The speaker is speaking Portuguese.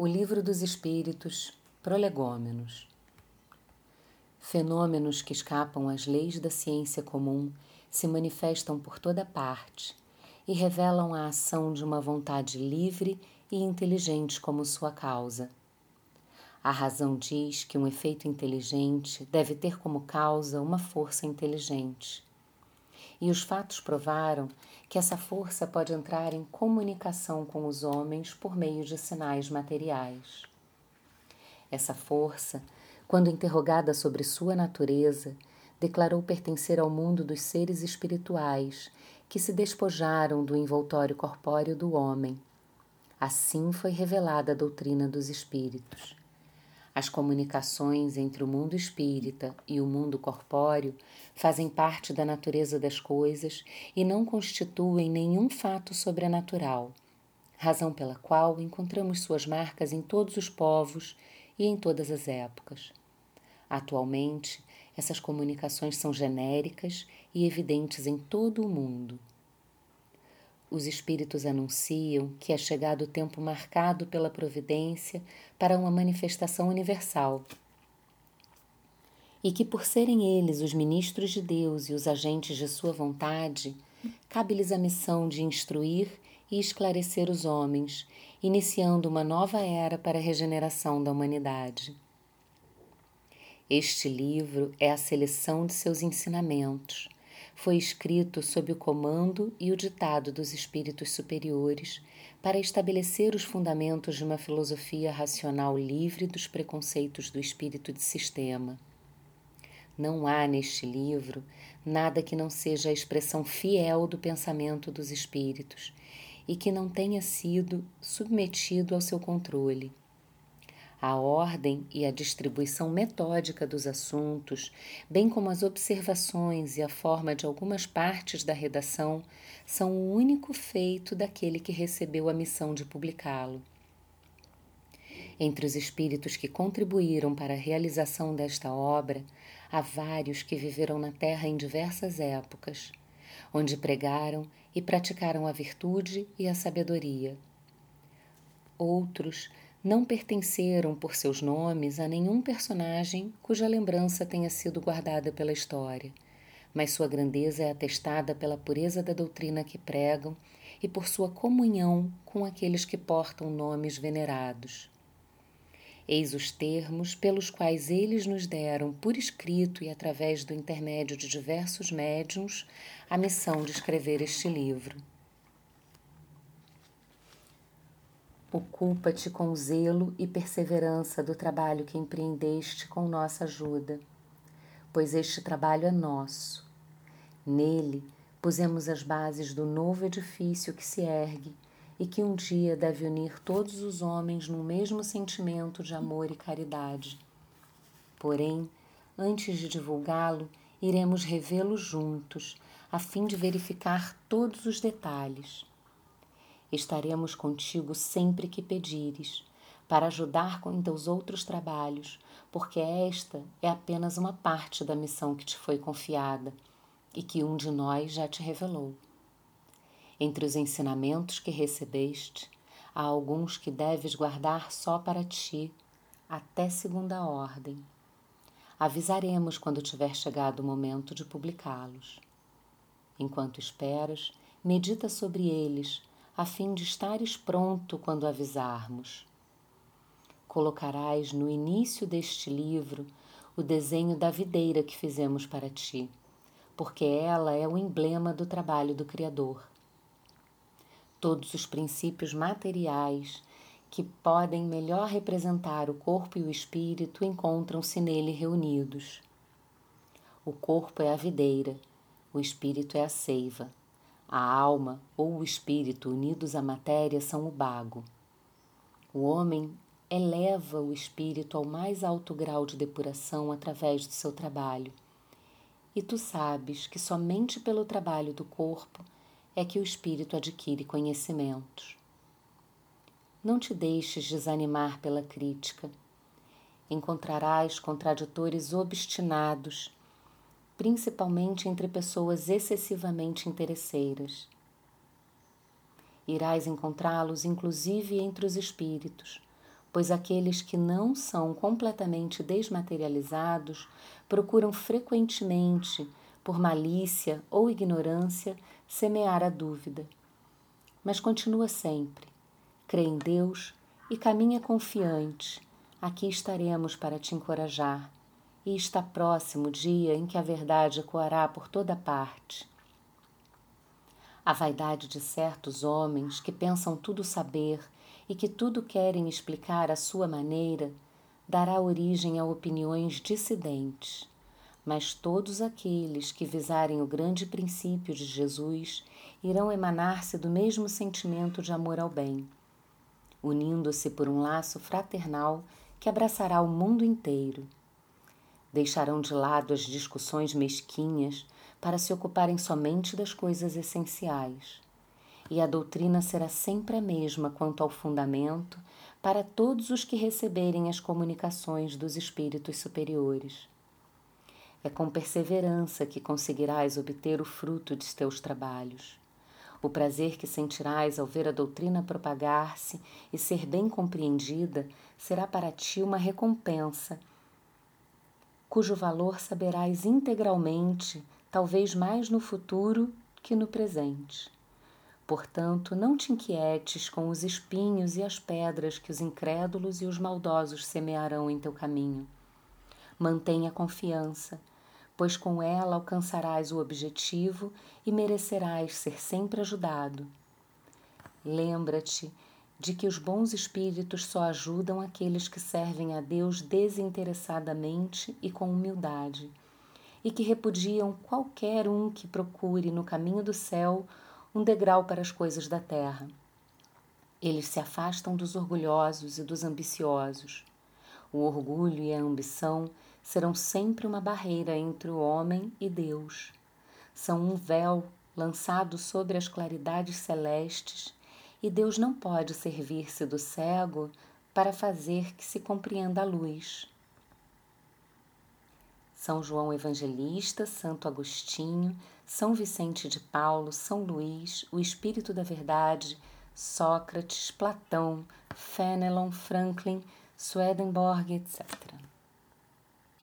O Livro dos Espíritos, Prolegômenos. Fenômenos que escapam às leis da ciência comum se manifestam por toda parte e revelam a ação de uma vontade livre e inteligente como sua causa. A razão diz que um efeito inteligente deve ter como causa uma força inteligente. E os fatos provaram que essa força pode entrar em comunicação com os homens por meio de sinais materiais. Essa força, quando interrogada sobre sua natureza, declarou pertencer ao mundo dos seres espirituais que se despojaram do envoltório corpóreo do homem. Assim foi revelada a doutrina dos espíritos. As comunicações entre o mundo espírita e o mundo corpóreo fazem parte da natureza das coisas e não constituem nenhum fato sobrenatural, razão pela qual encontramos suas marcas em todos os povos e em todas as épocas. Atualmente, essas comunicações são genéricas e evidentes em todo o mundo os espíritos anunciam que é chegado o tempo marcado pela providência para uma manifestação universal. E que, por serem eles os ministros de Deus e os agentes de sua vontade, cabe-lhes a missão de instruir e esclarecer os homens, iniciando uma nova era para a regeneração da humanidade. Este livro é a seleção de seus ensinamentos foi escrito sob o comando e o ditado dos espíritos superiores para estabelecer os fundamentos de uma filosofia racional livre dos preconceitos do espírito de sistema. Não há neste livro nada que não seja a expressão fiel do pensamento dos espíritos e que não tenha sido submetido ao seu controle. A ordem e a distribuição metódica dos assuntos, bem como as observações e a forma de algumas partes da redação, são o único feito daquele que recebeu a missão de publicá-lo. Entre os espíritos que contribuíram para a realização desta obra, há vários que viveram na Terra em diversas épocas, onde pregaram e praticaram a virtude e a sabedoria. Outros não pertenceram por seus nomes a nenhum personagem cuja lembrança tenha sido guardada pela história, mas sua grandeza é atestada pela pureza da doutrina que pregam e por sua comunhão com aqueles que portam nomes venerados. Eis os termos pelos quais eles nos deram, por escrito e através do intermédio de diversos médiums, a missão de escrever este livro. Ocupa-te com zelo e perseverança do trabalho que empreendeste com nossa ajuda, pois este trabalho é nosso. Nele pusemos as bases do novo edifício que se ergue e que um dia deve unir todos os homens no mesmo sentimento de amor e caridade. Porém, antes de divulgá-lo, iremos revê-lo juntos, a fim de verificar todos os detalhes. Estaremos contigo sempre que pedires, para ajudar com teus outros trabalhos, porque esta é apenas uma parte da missão que te foi confiada e que um de nós já te revelou. Entre os ensinamentos que recebeste, há alguns que deves guardar só para ti, até segunda ordem. Avisaremos quando tiver chegado o momento de publicá-los. Enquanto esperas, medita sobre eles a fim de estares pronto quando avisarmos. Colocarás no início deste livro o desenho da videira que fizemos para ti, porque ela é o emblema do trabalho do Criador. Todos os princípios materiais que podem melhor representar o corpo e o espírito encontram-se nele reunidos. O corpo é a videira, o espírito é a seiva. A alma ou o espírito unidos à matéria são o bago. O homem eleva o espírito ao mais alto grau de depuração através do seu trabalho. E tu sabes que somente pelo trabalho do corpo é que o espírito adquire conhecimentos. Não te deixes desanimar pela crítica. Encontrarás contraditores obstinados principalmente entre pessoas excessivamente interesseiras. Irás encontrá-los inclusive entre os espíritos, pois aqueles que não são completamente desmaterializados procuram frequentemente, por malícia ou ignorância, semear a dúvida. Mas continua sempre, crê em Deus e caminha confiante. Aqui estaremos para te encorajar. E está próximo o dia em que a verdade ecoará por toda parte. A vaidade de certos homens que pensam tudo saber e que tudo querem explicar à sua maneira, dará origem a opiniões dissidentes. Mas todos aqueles que visarem o grande princípio de Jesus irão emanar-se do mesmo sentimento de amor ao bem, unindo-se por um laço fraternal que abraçará o mundo inteiro. Deixarão de lado as discussões mesquinhas para se ocuparem somente das coisas essenciais e a doutrina será sempre a mesma quanto ao fundamento para todos os que receberem as comunicações dos espíritos superiores. É com perseverança que conseguirás obter o fruto de teus trabalhos. O prazer que sentirás ao ver a doutrina propagar-se e ser bem compreendida será para ti uma recompensa, cujo valor saberás integralmente, talvez mais no futuro que no presente. Portanto, não te inquietes com os espinhos e as pedras que os incrédulos e os maldosos semearão em teu caminho. Mantenha confiança, pois com ela alcançarás o objetivo e merecerás ser sempre ajudado. Lembra-te de que os bons espíritos só ajudam aqueles que servem a Deus desinteressadamente e com humildade, e que repudiam qualquer um que procure no caminho do céu um degrau para as coisas da terra. Eles se afastam dos orgulhosos e dos ambiciosos. O orgulho e a ambição serão sempre uma barreira entre o homem e Deus. São um véu lançado sobre as claridades celestes, e Deus não pode servir-se do cego para fazer que se compreenda a luz. São João Evangelista, Santo Agostinho, São Vicente de Paulo, São Luís, o Espírito da Verdade, Sócrates, Platão, Fenelon, Franklin, Swedenborg, etc.